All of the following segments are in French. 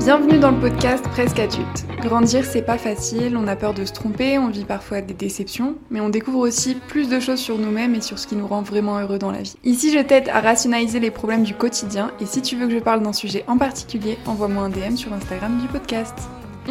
Bienvenue dans le podcast Presque adulte. Grandir, c'est pas facile, on a peur de se tromper, on vit parfois des déceptions, mais on découvre aussi plus de choses sur nous-mêmes et sur ce qui nous rend vraiment heureux dans la vie. Ici, je t'aide à rationaliser les problèmes du quotidien et si tu veux que je parle d'un sujet en particulier, envoie-moi un DM sur Instagram du podcast.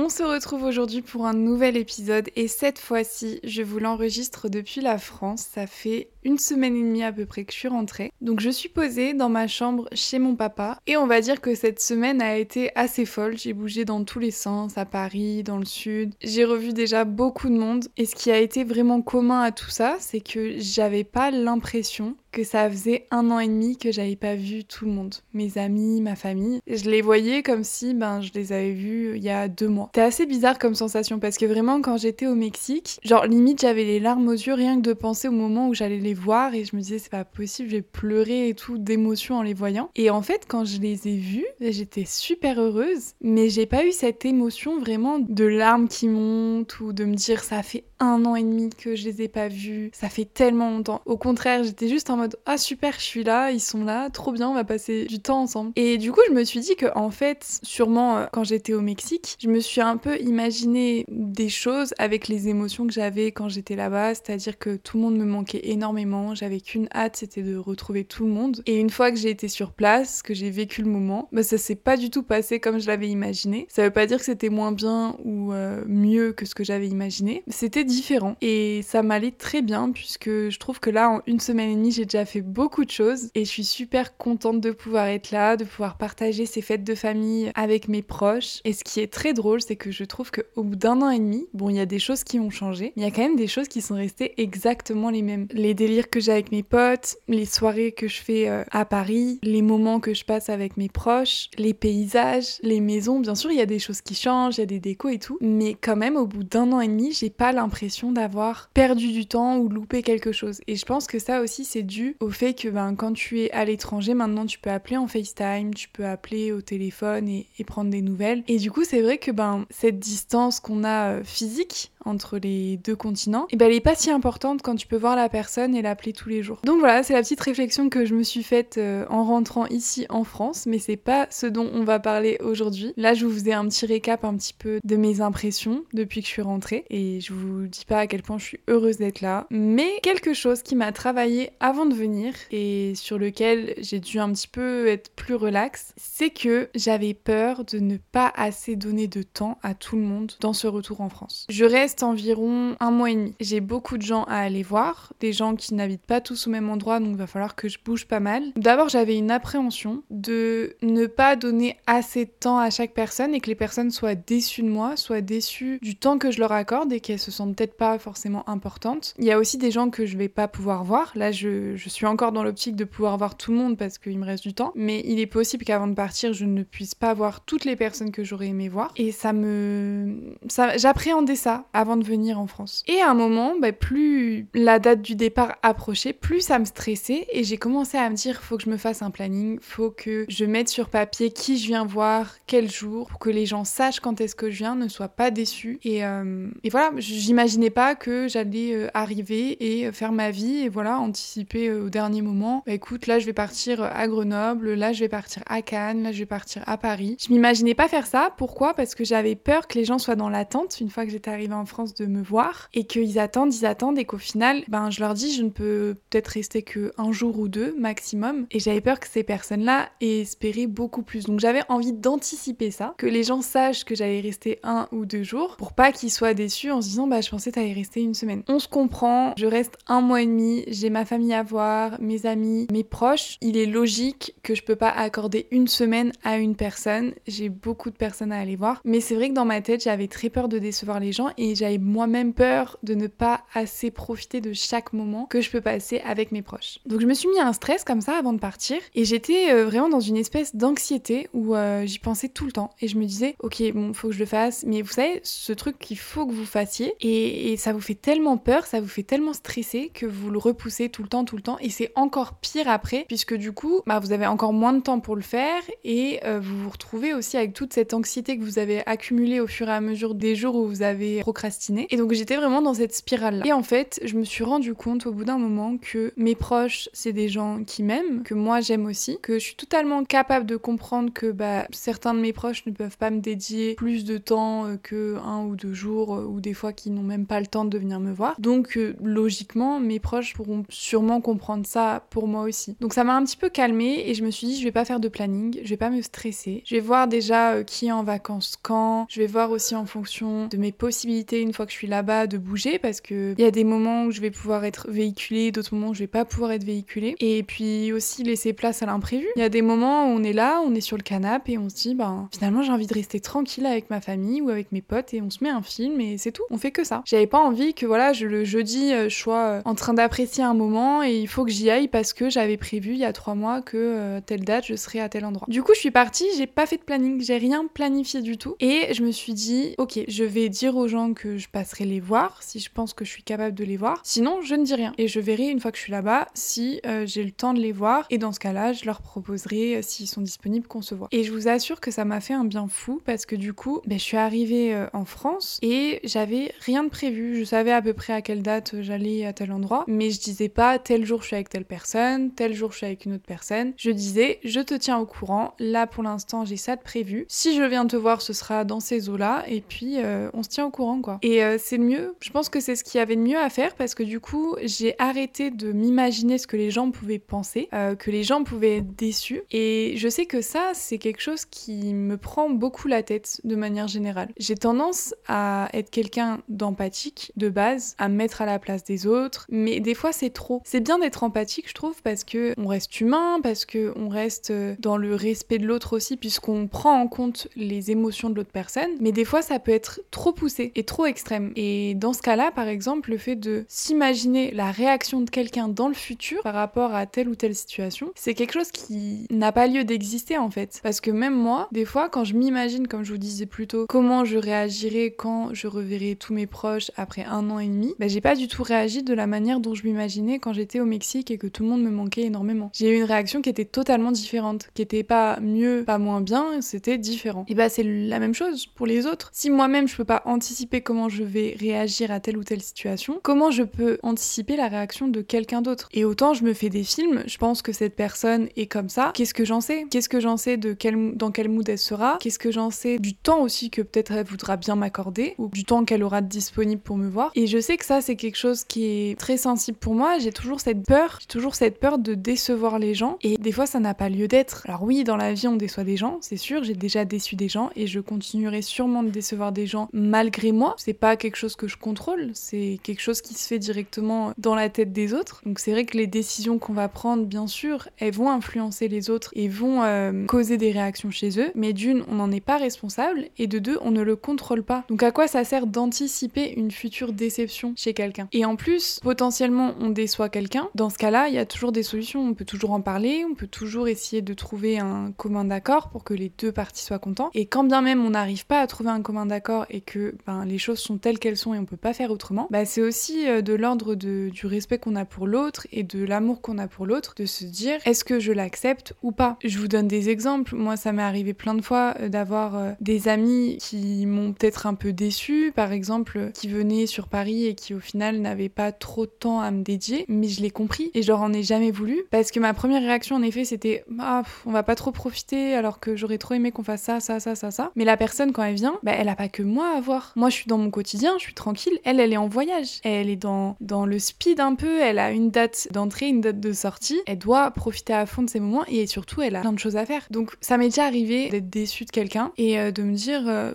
On se retrouve aujourd'hui pour un nouvel épisode et cette fois-ci, je vous l'enregistre depuis la France. Ça fait une semaine et demie à peu près que je suis rentrée. Donc je suis posée dans ma chambre chez mon papa et on va dire que cette semaine a été assez folle. J'ai bougé dans tous les sens, à Paris, dans le sud. J'ai revu déjà beaucoup de monde et ce qui a été vraiment commun à tout ça, c'est que j'avais pas l'impression que ça faisait un an et demi que j'avais pas vu tout le monde, mes amis, ma famille. Je les voyais comme si ben je les avais vus il y a deux mois. C'était assez bizarre comme sensation parce que vraiment quand j'étais au Mexique, genre limite j'avais les larmes aux yeux rien que de penser au moment où j'allais les voir et je me disais c'est pas possible, j'ai pleuré et tout d'émotion en les voyant. Et en fait quand je les ai vus, j'étais super heureuse, mais j'ai pas eu cette émotion vraiment de larmes qui montent ou de me dire ça fait un an et demi que je les ai pas vus, ça fait tellement longtemps. Au contraire, j'étais juste en ah super, je suis là, ils sont là, trop bien, on va passer du temps ensemble. Et du coup, je me suis dit que en fait, sûrement euh, quand j'étais au Mexique, je me suis un peu imaginé des choses avec les émotions que j'avais quand j'étais là-bas, c'est-à-dire que tout le monde me manquait énormément, j'avais qu'une hâte, c'était de retrouver tout le monde. Et une fois que j'ai été sur place, que j'ai vécu le moment, bah ça s'est pas du tout passé comme je l'avais imaginé. Ça veut pas dire que c'était moins bien ou euh, mieux que ce que j'avais imaginé, c'était différent. Et ça m'allait très bien puisque je trouve que là, en une semaine et demie, j'ai déjà fait beaucoup de choses et je suis super contente de pouvoir être là, de pouvoir partager ces fêtes de famille avec mes proches. Et ce qui est très drôle, c'est que je trouve qu'au bout d'un an et demi, bon, il y a des choses qui ont changé, mais il y a quand même des choses qui sont restées exactement les mêmes. Les délires que j'ai avec mes potes, les soirées que je fais euh, à Paris, les moments que je passe avec mes proches, les paysages, les maisons. Bien sûr, il y a des choses qui changent, il y a des décos et tout, mais quand même, au bout d'un an et demi, j'ai pas l'impression d'avoir perdu du temps ou loupé quelque chose. Et je pense que ça aussi, c'est dû au fait que ben, quand tu es à l'étranger, maintenant tu peux appeler en FaceTime, tu peux appeler au téléphone et, et prendre des nouvelles. Et du coup, c'est vrai que ben, cette distance qu'on a euh, physique entre les deux continents, et ben, elle est pas si importante quand tu peux voir la personne et l'appeler tous les jours. Donc voilà, c'est la petite réflexion que je me suis faite euh, en rentrant ici en France, mais c'est pas ce dont on va parler aujourd'hui. Là, je vous faisais un petit récap un petit peu de mes impressions depuis que je suis rentrée, et je vous dis pas à quel point je suis heureuse d'être là, mais quelque chose qui m'a travaillé avant de venir et sur lequel j'ai dû un petit peu être plus relax, c'est que j'avais peur de ne pas assez donner de temps à tout le monde dans ce retour en France. Je reste environ un mois et demi. J'ai beaucoup de gens à aller voir, des gens qui n'habitent pas tous au même endroit, donc il va falloir que je bouge pas mal. D'abord, j'avais une appréhension de ne pas donner assez de temps à chaque personne et que les personnes soient déçues de moi, soient déçues du temps que je leur accorde et qu'elles se sentent peut-être pas forcément importantes. Il y a aussi des gens que je vais pas pouvoir voir. Là, je, suis encore dans l'optique de pouvoir voir tout le monde parce qu'il me reste du temps, mais il est possible qu'avant de partir, je ne puisse pas voir toutes les personnes que j'aurais aimé voir. Et ça me. J'appréhendais ça avant de venir en France. Et à un moment, bah, plus la date du départ approchait, plus ça me stressait et j'ai commencé à me dire faut que je me fasse un planning, faut que je mette sur papier qui je viens voir, quel jour, pour que les gens sachent quand est-ce que je viens, ne soient pas déçus. Et, euh... et voilà, j'imaginais pas que j'allais euh, arriver et faire ma vie et voilà, anticiper euh, au dernier moment. Bah, écoute, là je vais partir à Grenoble, là je vais partir à Cannes, là je vais partir à Paris. Je m'imaginais pas faire ça. Pourquoi? Parce que j'avais peur que les gens soient dans l'attente une fois que j'étais arrivée en France de me voir et qu'ils attendent, ils attendent et qu'au final, ben je leur dis je ne peux peut-être rester que un jour ou deux maximum. Et j'avais peur que ces personnes-là aient espéré beaucoup plus. Donc j'avais envie d'anticiper ça, que les gens sachent que j'allais rester un ou deux jours pour pas qu'ils soient déçus en se disant bah je pensais t'allais rester une semaine. On se comprend, je reste un mois et demi, j'ai ma famille à voir, mes amis, mes proches. Il est logique que je peux pas accorder une semaine à une personne. J'ai beaucoup de personnes à aller voir, mais c'est vrai que dans ma tête j'avais très peur de décevoir les gens et j'avais moi-même peur de ne pas assez profiter de chaque moment que je peux passer avec mes proches. Donc je me suis mis un stress comme ça avant de partir et j'étais euh, vraiment dans une espèce d'anxiété où euh, j'y pensais tout le temps et je me disais ok bon faut que je le fasse mais vous savez ce truc qu'il faut que vous fassiez et, et ça vous fait tellement peur, ça vous fait tellement stresser que vous le repoussez tout le temps tout le temps et c'est encore pire après puisque du coup bah, vous avez encore moins de temps pour le faire et euh, vous vous retrouvez aussi avec toute cette anxiété que vous avez accumulée au fur et à mesure des jours où vous avez procrastiné Et donc j'étais vraiment dans cette spirale-là. Et en fait, je me suis rendu compte au bout d'un moment que mes proches, c'est des gens qui m'aiment, que moi j'aime aussi, que je suis totalement capable de comprendre que bah, certains de mes proches ne peuvent pas me dédier plus de temps euh, que un ou deux jours, euh, ou des fois qui n'ont même pas le temps de venir me voir. Donc euh, logiquement, mes proches pourront sûrement comprendre ça pour moi aussi. Donc ça m'a un petit peu calmée et je me suis dit je vais pas faire de planning, je vais pas me stresser. Je vais voir déjà qui est en vacances quand, je vais voir aussi en fonction de mes possibilités une fois que je suis là-bas de bouger parce que il y a des moments où je vais pouvoir être véhiculée, d'autres moments où je vais pas pouvoir être véhiculée. Et puis aussi laisser place à l'imprévu. Il y a des moments où on est là, on est sur le canapé et on se dit ben finalement j'ai envie de rester tranquille avec ma famille ou avec mes potes et on se met un film et c'est tout. On fait que ça. J'avais pas envie que voilà, je, le jeudi euh, je sois euh, en train d'apprécier un moment et il faut que j'y aille parce que j'avais prévu il y a trois mois que euh, telle date je serai à tel endroit. Du coup je suis partie, j'ai pas fait de planning, j'ai rien planifié du tout et je me suis dit ok je vais dire aux gens que je passerai les voir si je pense que je suis capable de les voir. Sinon je ne dis rien et je verrai une fois que je suis là-bas si j'ai le temps de les voir et dans ce cas-là je leur proposerai euh, s'ils sont disponibles qu'on se voit. Et je vous assure que ça m'a fait un bien fou parce que du coup, ben, je suis arrivée euh, en France et j'avais rien de prévu. Je savais à peu près à quelle date euh, j'allais à tel endroit, mais je disais pas tel jour je suis avec telle personne, tel jour je suis avec une autre personne. Je disais je te tiens au courant. Là pour l'instant j'ai ça de prévu. Si je viens te voir, ce sera dans ces eaux-là et puis on se tient au courant quoi. Et c'est le mieux. Je pense que c'est ce qu'il y avait de mieux à faire parce que du coup j'ai arrêté de m'imaginer ce que les gens pouvaient penser, que les gens pouvaient être déçus. Et je sais que ça, c'est quelque chose qui me prend beaucoup la tête de manière générale. J'ai tendance à être quelqu'un d'empathique de base, à me mettre à la place des autres, mais des fois c'est trop. C'est bien d'être empathique, je trouve, parce que on reste humain, parce que on reste dans le respect de l'autre aussi, puisqu'on prend en compte les émotions de l'autre personne. Mais des fois, ça peut être trop poussé et trop extrême. Et dans ce cas-là, par exemple, le fait de s'imaginer la réaction de quelqu'un dans le futur par rapport à telle ou telle situation, c'est quelque chose qui n'a pas lieu d'exister en fait. Parce que même moi, des fois, quand je m'imagine, comme je vous disais plus tôt, comment je réagirais quand je reverrai tous mes proches après un an et demi, bah, j'ai pas du tout réagi de la manière dont je m'imaginais quand j'étais au Mexique et que tout le monde me manquait énormément. J'ai eu une réaction qui était totalement différente, qui était pas mieux, pas moins bien, c'était différent. Et bah c'est la même chose pour les autres. Si moi-même je peux pas anticiper comment je vais réagir à telle ou telle situation, comment je peux anticiper la réaction de quelqu'un d'autre Et autant je me fais des films, je pense que cette personne est comme ça, qu'est-ce que j'en sais? Qu'est-ce que j'en sais de quel, dans quel mood elle sera? Qu'est-ce que j'en sais du temps aussi que peut-être elle voudra bien m'accorder ou du temps qu'elle aura disponible pour me voir? Et je sais que ça c'est quelque chose qui est très sensible pour moi. J'ai toujours cette peur, j'ai toujours cette peur de décevoir les gens et des fois ça n'a pas lieu d'être. Alors oui, dans la vie on déçoit des gens, c'est sûr, j'ai déjà déçu des gens et je continuerai sûrement de décevoir des gens malgré moi. C'est pas quelque chose que je contrôle, c'est quelque chose qui se fait directement dans la tête des autres. Donc c'est vrai que les décisions qu'on va prendre, bien sûr, elles vont influencer les autres et vont euh, causer des réactions chez eux. Mais d'une, on n'en est pas responsable et de deux, on ne le contrôle pas. Donc à quoi ça sert d'anticiper une future déception chez quelqu'un? Et en plus, potentiellement, on déçoit quelqu'un. Dans ce cas-là, il y a toujours des solutions. On peut toujours en parler, on peut toujours essayer de trouver un commun d'accord pour que les deux parties soient contents. Et quand bien même on n'arrive pas à trouver un commun d'accord et que ben, les choses sont telles qu'elles sont et on peut pas faire autrement, bah, c'est aussi euh, de l'ordre du respect qu'on a pour l'autre et de l'amour qu'on a pour l'autre de se dire est-ce que je l'accepte ou pas? Je vous donne des exemples. Moi, ça m'est arrivé plein de fois euh, d'avoir euh, des amis qui m'ont peut-être un peu déçu, par exemple, qui venaient sur Paris et qui au final n'avaient pas trop de temps à me dédier, mais je l'ai compris et je leur en ai jamais voulu parce que ma première réaction en effet c'était ah, on va pas trop profiter alors que j'aurais trop aimé qu'on fasse ça, ça, ça, ça, ça. Mais la personne quand elle vient, bah, elle a pas que moi à voir. Moi, je suis dans mon quotidien, je suis tranquille. Elle, elle est en voyage. Elle est dans, dans le speed un peu. Elle a une date d'entrée, une date de sortie. Elle doit profiter à fond de ces moments et surtout, elle a plein de choses à faire. Donc, ça m'est déjà arrivé d'être déçue de quelqu'un et euh, de me dire. Euh,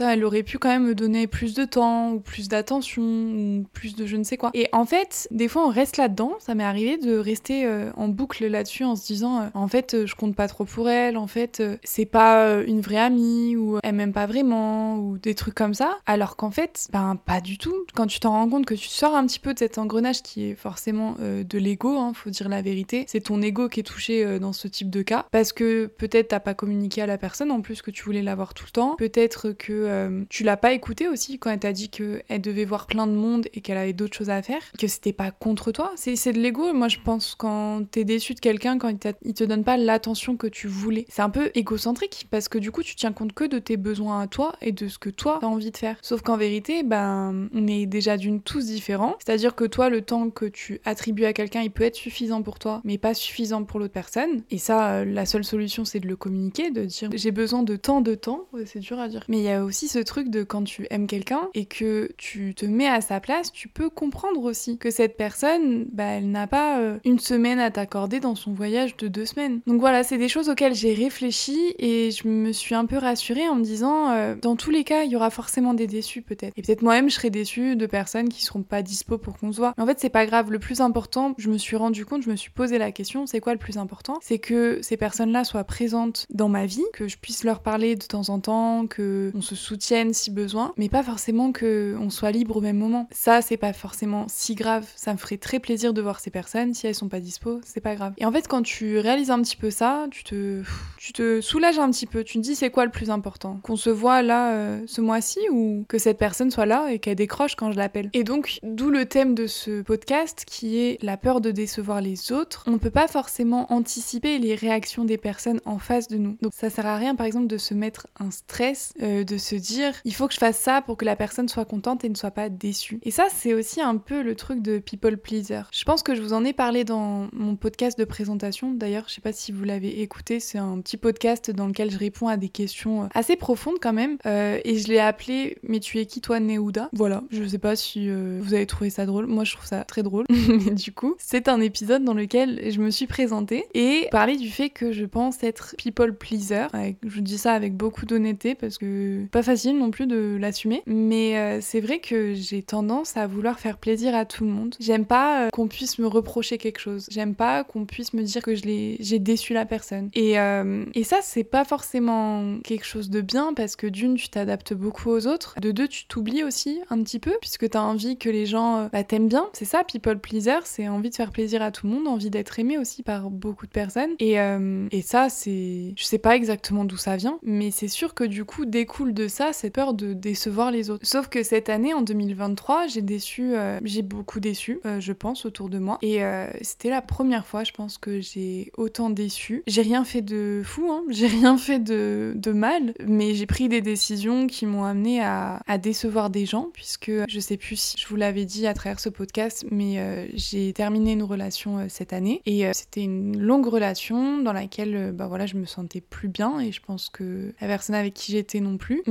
elle aurait pu quand même me donner plus de temps ou plus d'attention ou plus de je ne sais quoi. Et en fait, des fois on reste là-dedans. Ça m'est arrivé de rester euh, en boucle là-dessus en se disant euh, en fait euh, je compte pas trop pour elle, en fait c'est pas une vraie amie ou elle m'aime pas vraiment ou des trucs comme ça. Alors qu'en fait, ben pas du tout. Quand tu t'en rends compte que tu sors un petit peu de cet engrenage qui est forcément de l'ego, hein, faut dire la vérité. C'est ton ego qui est touché dans ce type de cas parce que peut-être t'as pas communiqué à la personne en plus que tu voulais l'avoir tout le temps. Peut-être que euh, tu l'as pas écouté aussi quand elle t'a dit qu'elle devait voir plein de monde et qu'elle avait d'autres choses à faire, que c'était pas contre toi? C'est de l'ego. Moi, je pense quand t'es déçu de quelqu'un, quand il, te donne pas l'attention que tu voulais, c'est un peu égocentrique parce que du coup, tu tiens compte que de tes besoins à toi et de ce que toi t'as envie de faire. Sauf qu'en vérité, ben, on est déjà d'une tous différents. C'est-à-dire que toi, le temps que tu attribues à quelqu'un, il peut être suffisant pour toi, mais pas suffisant pour l'autre personne. Et ça, euh, la seule solution, c'est de le communiquer, de dire j'ai besoin de tant de temps. C'est dur à dire. Mais il y a aussi ce truc de quand tu aimes quelqu'un et que tu te mets à sa place, tu peux comprendre aussi que cette personne, bah, elle n'a pas euh, une semaine à t'accorder dans son voyage de deux semaines. Donc voilà, c'est des choses auxquelles j'ai réfléchi et je me suis un peu rassurée en me disant, euh, dans tous les cas, il y aura forcément des déçus peut-être. Et peut-être moi-même, je serai déçue de personnes qui seront pas dispo pour qu'on se voit. Mais en fait, c'est pas grave. Le plus important, je me suis rendu compte, je me suis posé la question, c'est quoi le plus important? C'est que ces personnes-là soient présentes dans ma vie, que je puisse leur parler de temps en temps, que on se soutienne si besoin, mais pas forcément que on soit libre au même moment. Ça, c'est pas forcément si grave. Ça me ferait très plaisir de voir ces personnes. Si elles sont pas dispo, c'est pas grave. Et en fait, quand tu réalises un petit peu ça, tu te, tu te soulages un petit peu. Tu te dis, c'est quoi le plus important? Qu'on se voit là euh, ce mois-ci ou que cette personne soit là et qu'elle décroche quand je l'appelle? Et donc, d'où le thème de ce podcast qui est la peur de décevoir les autres. On peut pas forcément anticiper les réactions des personnes en face de nous. Donc, ça sert à rien, par exemple, de se mettre un stress, euh, de se dire, il faut que je fasse ça pour que la personne soit contente et ne soit pas déçue. Et ça, c'est aussi un peu le truc de people pleaser. Je pense que je vous en ai parlé dans mon podcast de présentation. D'ailleurs, je sais pas si vous l'avez écouté, c'est un petit podcast dans lequel je réponds à des questions euh, assez profondes quand même. Euh, et je l'ai appelé Mais tu es qui toi, Néouda Voilà, je sais pas si euh, vous avez trouvé ça drôle. Moi, je trouve ça très drôle. Mais du coup, c'est un épisode dans lequel je me suis présentée et parler du fait que je pense être people pleaser. Je dis ça avec beaucoup d'honnêteté parce que pas facile non plus de l'assumer. Mais c'est vrai que j'ai tendance à vouloir faire plaisir à tout le monde. J'aime pas qu'on puisse me reprocher quelque chose. J'aime pas qu'on puisse me dire que j'ai déçu la personne. Et, euh, et ça, c'est pas forcément quelque chose de bien parce que d'une, tu t'adaptes beaucoup aux autres. De deux, tu t'oublies aussi un petit peu puisque t'as envie que les gens euh, bah, t'aiment bien. C'est ça, people pleaser, c'est envie de faire plaisir à tout le monde, envie d'être aimé aussi par beaucoup de personnes. Et, euh, et ça, c'est. Je sais pas exactement d'où ça vient, mais c'est sûr que du coup, découle de ça cette peur de décevoir les autres. Sauf que cette année, en 2023, j'ai déçu, j'ai beaucoup déçu, je pense, autour de moi. Et c'était la première fois, je pense, que j'ai autant déçu. J'ai rien fait de fou, hein. j'ai rien fait de, mal, mais j'ai pris des décisions qui m'ont amené à, décevoir des gens, puisque je sais plus si je vous l'avais dit à travers ce podcast, mais euh, j'ai terminé une relation euh, cette année et euh, c'était une longue relation dans laquelle bah voilà, je me sentais plus bien et je pense que la personne avec qui j'étais non plus.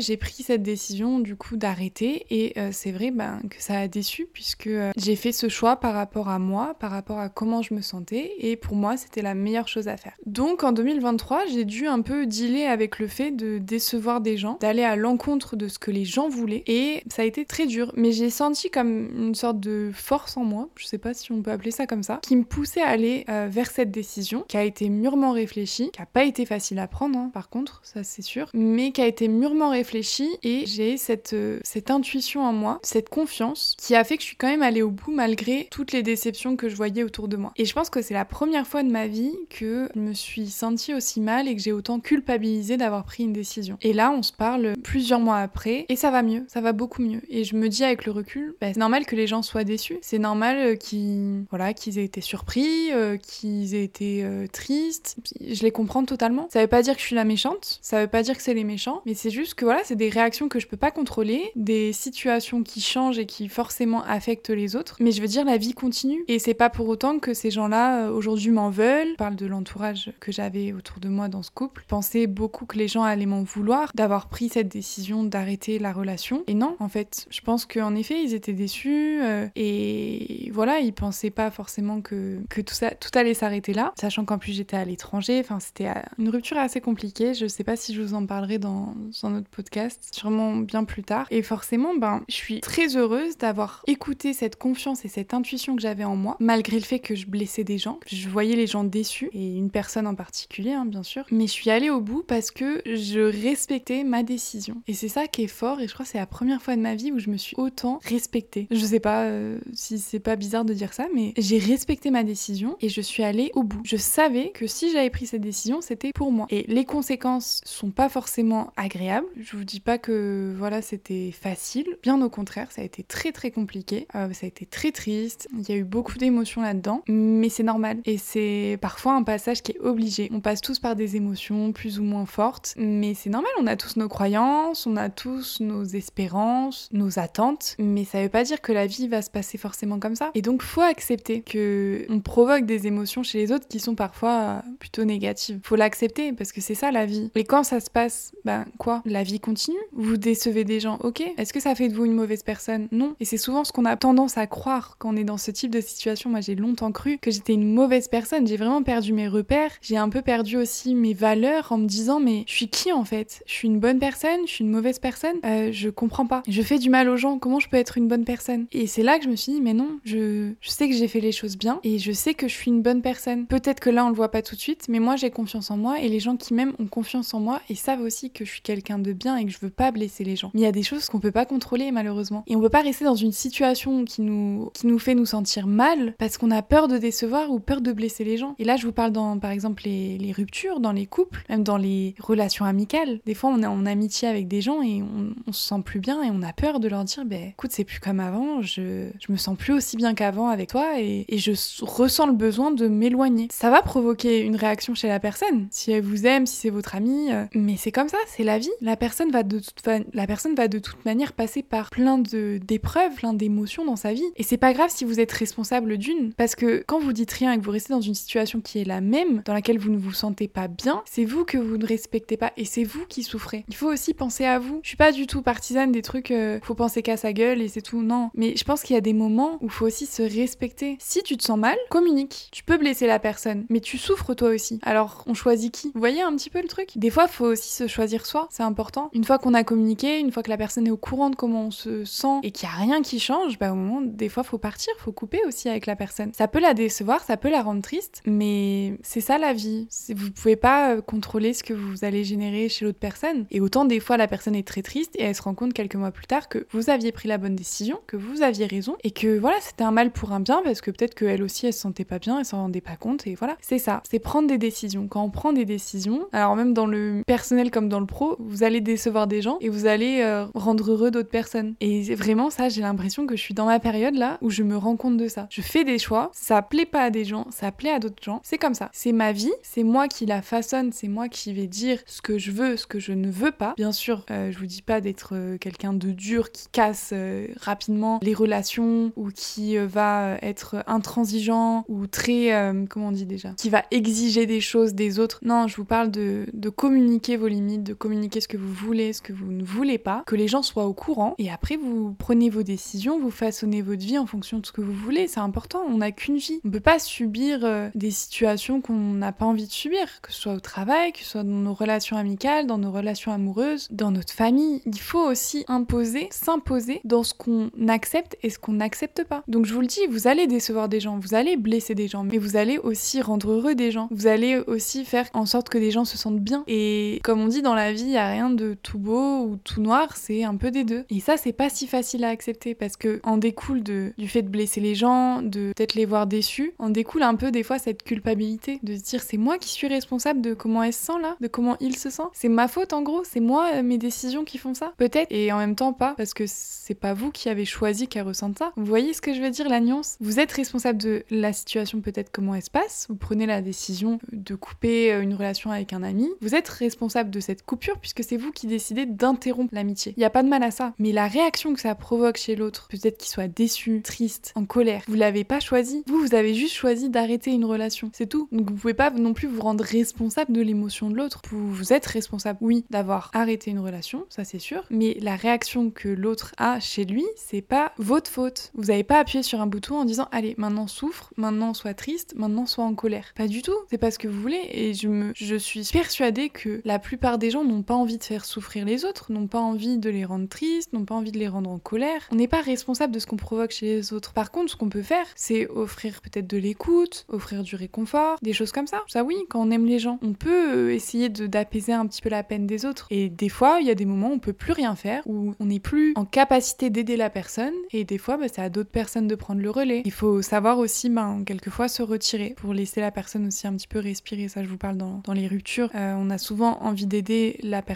J'ai pris cette décision du coup d'arrêter. Et c'est vrai ben, que ça a déçu puisque j'ai fait ce choix par rapport à moi, par rapport à comment je me sentais. Et pour moi c'était la meilleure chose à faire. Donc en 2023 j'ai dû un peu dealer avec le fait de décevoir des gens, d'aller à l'encontre de ce que les gens voulaient. Et ça a été très dur. Mais j'ai senti comme une sorte de force en moi, je sais pas si on peut appeler ça comme ça, qui me poussait à aller euh, vers cette décision qui a été mûrement réfléchie, qui a pas été facile à prendre hein, par contre, ça c'est sûr, mais qui a été mûrement réfléchie et j'ai cette, euh, cette intuition en moi, cette confiance qui a fait que je suis quand même allée au bout malgré toutes les déceptions que je voyais autour de moi. Et je pense que c'est la première fois de ma vie que je me suis sentie aussi mal et que j'ai autant culpabilisé d'avoir pris une décision. Et là, on se parle plusieurs mois après et ça va mieux, ça va beaucoup mieux. Et je me dis avec le recul, bah, c'est normal que les gens soient déçus. C'est normal euh, qu'ils voilà, qu'ils aient été surpris, euh, qu'ils aient été tristes. Je les comprends totalement. Ça veut pas dire que je suis la méchante, ça veut pas dire que c'est les méchants, mais c'est juste que voilà, c'est des réactions que je peux pas contrôler, des situations qui changent et qui forcément affectent les autres. Mais je veux dire, la vie continue et c'est pas pour autant que ces gens-là aujourd'hui m'en veulent. Je parle de l'entourage que j'avais autour de moi dans ce couple. Je pensais beaucoup que les gens allaient m'en vouloir d'avoir pris cette décision d'arrêter la relation. Et non, en fait, je pense qu'en effet, ils étaient déçus euh, et voilà, ils pensaient pas forcément que, que tout, ça, tout allait s'arrêter là, sachant qu'en plus j'étais à l'étranger. Enfin, c'était euh, une rupture assez compliquée. Je sais pas si je vous en parlerai dans, un autre podcast, sûrement bien plus tard. Et forcément, ben, je suis très heureuse d'avoir écouté cette confiance et cette intuition que j'avais en moi, malgré le fait que je blessais des gens. Je voyais les gens déçus et une personne en particulier, hein, bien sûr. Mais je suis allée au bout parce que je respectais ma décision. Et c'est ça qui est fort. Et je crois que c'est la première fois de ma vie où je me suis autant respectée. Je sais pas euh, si c'est pas bizarre de dire ça, mais j'ai respecté ma décision et je suis allée au bout. Je savais que si j'avais pris cette décision, c'était pour moi. Et les conséquences sont pas forcément agréables Je vous dis pas que voilà c'était facile, bien au contraire, ça a été très très compliqué, euh, ça a été très triste, il y a eu beaucoup d'émotions là-dedans, mais c'est normal et c'est parfois un passage qui est obligé. On passe tous par des émotions plus ou moins fortes, mais c'est normal, on a tous nos croyances, on a tous nos espérances, nos attentes, mais ça veut pas dire que la vie va se passer forcément comme ça. Et donc faut accepter que on provoque des émotions chez les autres qui sont parfois plutôt négatives. Faut l'accepter parce que c'est ça la vie. Et quand ça se passe, ben quoi? La vie continue Vous décevez des gens, ok Est-ce que ça fait de vous une mauvaise personne? Non. Et c'est souvent ce qu'on a tendance à croire quand on est dans ce type de situation. Moi j'ai longtemps cru que j'étais une mauvaise personne. J'ai vraiment perdu mes repères. J'ai un peu perdu aussi mes valeurs en me disant mais je suis qui en fait? Je suis une bonne personne? Je suis une mauvaise personne? Euh, Je comprends pas. Je fais du mal aux gens. Comment je peux être une bonne personne? Et c'est là que je me suis dit mais non, je, je sais que j'ai fait les choses bien et je sais que je suis une bonne personne. Peut-être que là on le voit pas tout de suite, mais moi j'ai confiance en moi et les gens qui m'aiment ont confiance en moi et savent aussi que je suis quelqu'un de bien et que je veux pas blesser les gens. Mais il y a des choses qu'on peut pas contrôler malheureusement. Et on peut pas rester dans une situation qui nous, qui nous fait nous sentir mal parce qu'on a peur de décevoir ou peur de blesser les gens. Et là je vous parle dans par exemple les, les ruptures, dans les couples, même dans les relations amicales. Des fois on est en amitié avec des gens et on, on se sent plus bien et on a peur de leur dire ben écoute c'est plus comme avant, je, je me sens plus aussi bien qu'avant avec toi et, et je ressens le besoin de m'éloigner. Ça va provoquer une réaction chez la personne. Si elle vous aime, si c'est votre ami, euh, mais c'est comme ça, c'est la vie. La personne va de toute la personne va de toute manière passer par plein de d'épreuves, plein d'émotions dans sa vie et c'est pas grave si vous êtes responsable d'une parce que quand vous dites rien et que vous restez dans une situation qui est la même, dans laquelle vous ne vous sentez pas bien, c'est vous que vous ne respectez pas et c'est vous qui souffrez. Il faut aussi penser à vous. Je suis pas du tout partisane des trucs euh, faut penser qu'à sa gueule et c'est tout. Non, mais je pense qu'il y a des moments où faut aussi se respecter. Si tu te sens mal, communique. Tu peux blesser la personne, mais tu souffres toi aussi. Alors, on choisit qui? Vous voyez un petit peu le truc? Des fois, faut aussi se choisir soi, important. Une fois qu'on a communiqué, une fois que la personne est au courant de comment on se sent et qu'il n'y a rien qui change, bah au moment, des fois, faut partir, faut couper aussi avec la personne. Ça peut la décevoir, ça peut la rendre triste, mais c'est ça la vie. Vous pouvez pas euh, contrôler ce que vous allez générer chez l'autre personne. Et autant des fois, la personne est très triste et elle se rend compte quelques mois plus tard que vous aviez pris la bonne décision, que vous aviez raison et que voilà, c'était un mal pour un bien parce que peut-être qu'elle aussi, elle se sentait pas bien, elle s'en rendait pas compte et voilà. C'est ça, c'est prendre des décisions. Quand on prend des décisions, alors même dans le personnel comme dans le pro, allez décevoir des gens et vous allez euh, rendre heureux d'autres personnes. Et vraiment, ça, j'ai l'impression que je suis dans ma période là où je me rends compte de ça. Je fais des choix, ça plaît pas à des gens, ça plaît à d'autres gens. C'est comme ça. C'est ma vie, c'est moi qui la façonne, c'est moi qui vais dire ce que je veux, ce que je ne veux pas. Bien sûr, euh, je vous dis pas d'être euh, quelqu'un de dur qui casse rapidement les relations ou qui va être intransigeant ou très, comment on dit déjà, qui va exiger des choses des autres. Non, je vous parle de, de communiquer vos limites, de communiquer ce que vous voulez, ce que vous ne voulez pas, que les gens soient au courant et après vous prenez vos décisions, vous façonnez votre vie en fonction de ce que vous voulez. C'est important, on n'a qu'une vie. On peut pas subir euh, des situations qu'on n'a pas envie de subir, que ce soit au travail, que ce soit dans nos relations amicales, dans nos relations amoureuses, dans notre famille. Il faut aussi imposer, s'imposer dans ce qu'on accepte et ce qu'on n'accepte pas. Donc je vous le dis, vous allez décevoir des gens, vous allez blesser des gens, mais vous allez aussi rendre heureux des gens. Vous allez aussi faire en sorte que des gens se sentent bien. Et comme on dit dans la vie, rien de tout beau ou tout noir, c'est un peu des deux. Et ça, c'est pas si facile à accepter parce que en découle du fait de blesser les gens, de peut-être les voir déçus, en découle un peu des fois cette culpabilité de se dire c'est moi qui suis responsable de comment elle se sent là, de comment il se sent. C'est ma faute en gros, c'est moi euh, mes décisions qui font ça. Peut-être et en même temps pas parce que c'est pas vous qui avez choisi qu'elle ressente ça. Vous voyez ce que je veux dire la nuance? Vous êtes responsable de la situation peut-être comment elle se passe, vous prenez la décision de couper euh, une relation avec un ami, vous êtes responsable de cette coupure puisque c'est vous qui décidez d'interrompre l'amitié. Il n'y a pas de mal à ça. Mais la réaction que ça provoque chez l'autre, peut-être qu'il soit déçu, triste, en colère, vous l'avez pas choisi. Vous, vous avez juste choisi d'arrêter une relation. C'est tout. Donc vous pouvez pas non plus vous rendre responsable de l'émotion de l'autre. Vous, êtes responsable, oui, d'avoir arrêté une relation, ça c'est sûr. Mais la réaction que l'autre a chez lui, c'est pas votre faute. Vous n'avez pas appuyé sur un bouton en disant allez, maintenant souffre, maintenant sois triste, maintenant sois en colère. Pas du tout. C'est pas ce que vous voulez. Et je me, je suis persuadée que la plupart des gens n'ont pas envie de faire souffrir les autres, n'ont pas envie de les rendre tristes, n'ont pas envie de les rendre en colère. On n'est pas responsable de ce qu'on provoque chez les autres. Par contre, ce qu'on peut faire, c'est offrir peut-être de l'écoute, offrir du réconfort, des choses comme ça. Ça oui, quand on aime les gens, on peut euh, essayer d'apaiser un petit peu la peine des autres. Et des fois, il y a des moments où on peut plus rien faire, où on n'est plus en capacité d'aider la personne. Et des fois, bah, c'est à d'autres personnes de prendre le relais. Il faut savoir aussi, ben, quelquefois, se retirer pour laisser la personne aussi un petit peu respirer. Ça, je vous parle dans, dans les ruptures. Euh, on a souvent envie d'aider la personne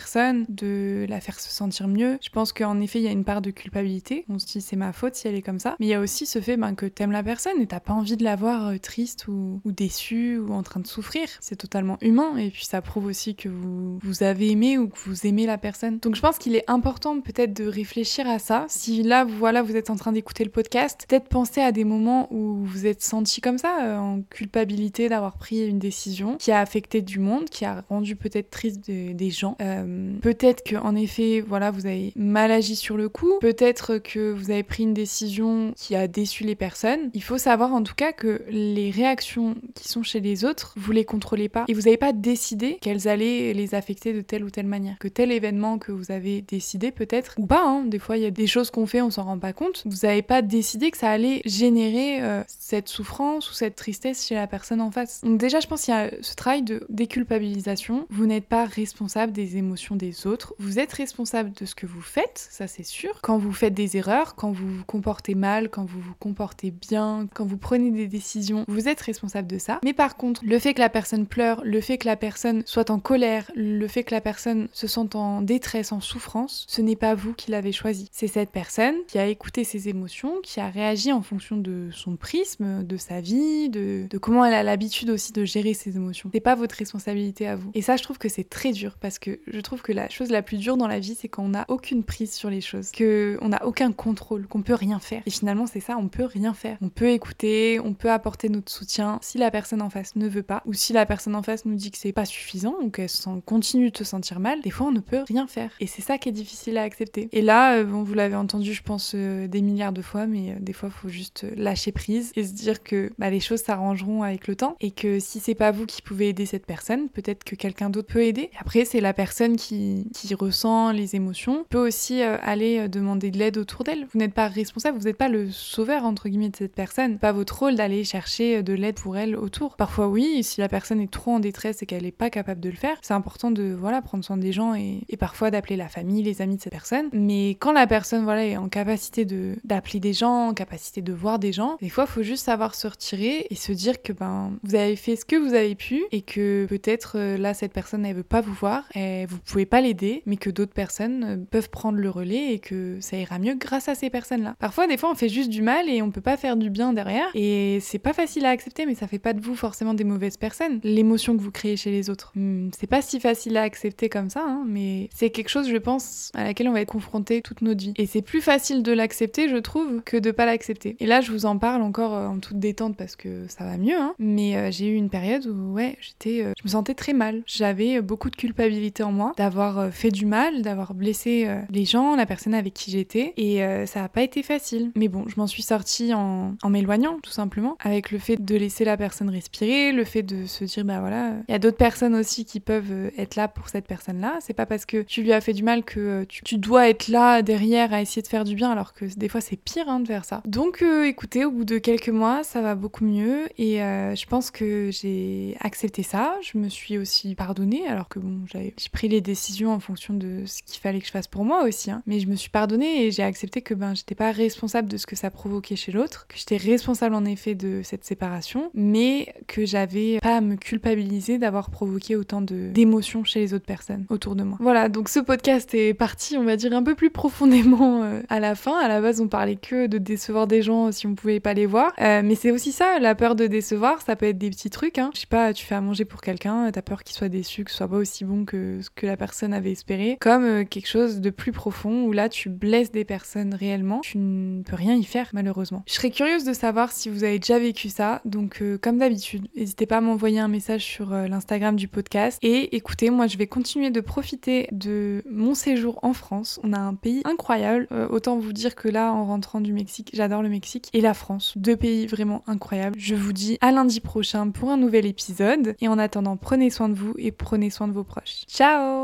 de la faire se sentir mieux. Je pense qu'en effet, il y a une part de culpabilité. On se dit c'est ma faute si elle est comme ça. Mais il y a aussi ce fait ben, que t'aimes la personne et t'as pas envie de la voir euh, triste ou, déçue ou en train de souffrir. C'est totalement humain et puis ça prouve aussi que vous, vous avez aimé ou que vous aimez la personne. Donc je pense qu'il est important peut-être de réfléchir à ça. Si là, voilà, vous êtes en train d'écouter le podcast, peut-être penser à des moments où vous êtes senti comme ça, euh, en culpabilité d'avoir pris une décision qui a affecté du monde, qui a rendu peut-être triste des gens. Euh, peut-être que en effet, voilà, vous avez mal agi sur le coup. Peut-être que vous avez pris une décision qui a déçu les personnes. Il faut savoir en tout cas que les réactions qui sont chez les autres, vous les contrôlez pas et vous n'avez pas décidé qu'elles allaient les affecter de telle ou telle manière. Que tel événement que vous avez décidé peut-être ou pas. Hein, des fois, il y a des choses qu'on fait, on s'en rend pas compte. Vous n'avez pas décidé que ça allait générer euh, cette souffrance ou cette tristesse chez la personne en face. Donc déjà, je pense qu'il y a ce travail de déculpabilisation. Vous n'êtes pas responsable des émotions des autres. Vous êtes responsable de ce que vous faites, ça c'est sûr. Quand vous faites des erreurs, quand vous vous comportez mal, quand vous vous comportez bien, quand vous prenez des décisions, vous êtes responsable de ça. Mais par contre, le fait que la personne pleure, le fait que la personne soit en colère, le fait que la personne se sente en détresse, en souffrance, ce n'est pas vous qui l'avez choisi. C'est cette personne qui a écouté ses émotions, qui a réagi en fonction de son prisme, de sa vie, de, comment elle a l'habitude aussi de gérer ses émotions. C'est pas votre responsabilité à vous. Et ça, je trouve que c'est très dur parce que je que la chose la plus dure dans la vie, c'est qu'on n'a aucune prise sur les choses, qu'on n'a aucun contrôle, qu'on peut rien faire. Et finalement, c'est ça, on peut rien faire. On peut écouter, on peut apporter notre soutien si la personne en face ne veut pas, ou si la personne en face nous dit que c'est pas suffisant, ou qu'elle continue de se sentir mal, des fois on ne peut rien faire. Et c'est ça qui est difficile à accepter. Et là, euh, bon, vous l'avez entendu, je pense, euh, des milliards de fois, mais euh, des fois, il faut juste lâcher prise et se dire que bah, les choses s'arrangeront avec le temps et que si c'est pas vous qui pouvez aider cette personne, peut-être que quelqu'un d'autre peut aider. après, c'est la personne qui, ressent les émotions peut aussi aller demander de l'aide autour d'elle. Vous n'êtes pas responsable, vous n'êtes pas le sauveur entre guillemets de cette personne. Pas votre rôle d'aller chercher de l'aide pour elle autour. Parfois oui, si la personne est trop en détresse et qu'elle n'est pas capable de le faire, c'est important de voilà prendre soin des gens et, parfois d'appeler la famille, les amis de cette personne. Mais quand la personne voilà est en capacité de d'appeler des gens, en capacité de voir des gens, des fois faut juste savoir se retirer et se dire que ben vous avez fait ce que vous avez pu et que peut-être euh, là cette personne elle veut pas vous voir, et vous pouvez pas l'aider, mais que d'autres personnes euh, peuvent prendre le relais et que ça ira mieux grâce à ces personnes-là. Parfois des fois on fait juste du mal et on peut pas faire du bien derrière et c'est pas facile à accepter mais ça fait pas de vous forcément des mauvaises personnes. L'émotion que vous créez chez les autres, hmm, c'est pas si facile à accepter comme ça, hein, mais c'est quelque chose je pense à laquelle on va être confronté toute notre vie. Et c'est plus facile de l'accepter je trouve que de pas l'accepter. Et là je vous en parle encore euh, en toute détente parce que ça va mieux, hein, mais euh, j'ai eu une période où ouais j'étais, je me sentais très mal. J'avais beaucoup de culpabilité en moi d'avoir fait du mal, d'avoir blessé les gens, la personne avec qui j'étais et ça a pas été facile. Mais bon, je m'en suis sortie en, m'éloignant tout simplement avec le fait de laisser la personne respirer, le fait de se dire bah voilà, il y a d'autres personnes aussi qui peuvent être là pour cette personne-là. C'est pas parce que tu lui as fait du mal que tu, dois être là derrière à essayer de faire du bien alors que des fois c'est pire hein, de faire ça. Donc euh, écoutez, au bout de quelques mois, ça va beaucoup mieux et euh, je pense que j'ai accepté ça. Je me suis aussi pardonnée alors que bon, j'ai pris les décisions en fonction de ce qu'il fallait que je fasse pour moi aussi. Hein. Mais je me suis pardonnée et j'ai accepté que ben j'étais pas responsable de ce que ça provoquait chez l'autre, que j'étais responsable en effet de cette séparation, mais que j'avais pas à me culpabiliser d'avoir provoqué autant d'émotions chez les autres personnes autour de moi. Voilà, donc ce podcast est parti, on va dire, un peu plus profondément euh, à la fin. À la base, on parlait que de décevoir des gens si on pouvait pas les voir. Euh, mais c'est aussi ça, la peur de décevoir, ça peut être des petits trucs. Hein. Je sais pas, tu fais à manger pour quelqu'un, t'as peur qu'il soit déçu, que ce soit pas aussi bon que ce que la personne avait espéré. Comme euh, quelque chose de plus profond où là, tu blesses des personnes réellement. Tu ne peux rien y faire, malheureusement. Je serais curieuse de savoir si vous avez déjà vécu ça. Donc, comme d'habitude, n'hésitez pas à m'envoyer un message sur l'Instagram du podcast. Et écoutez, moi, je vais continuer de profiter de mon séjour en France. On a un pays incroyable. autant vous dire que là, en rentrant du Mexique, j'adore le Mexique et la France. Deux pays vraiment incroyables. Je vous dis à lundi prochain pour un nouvel épisode. Et en attendant, prenez soin de vous et prenez soin de vos proches. Ciao